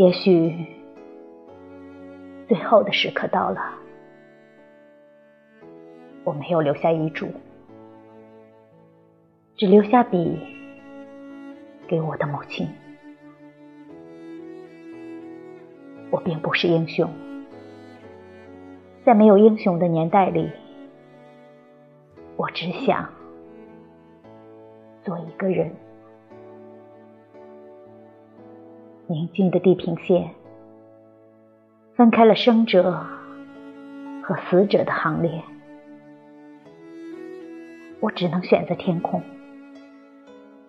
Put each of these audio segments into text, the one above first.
也许最后的时刻到了，我没有留下遗嘱，只留下笔给我的母亲。我并不是英雄，在没有英雄的年代里，我只想做一个人。宁静的地平线，分开了生者和死者的行列。我只能选择天空，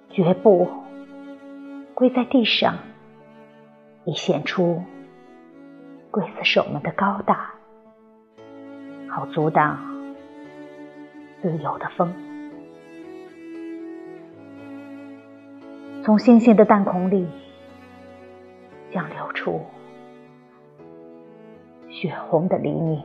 绝不跪在地上，以显出刽子手们的高大，好阻挡自由的风。从星星的弹孔里。将流出血红的黎明。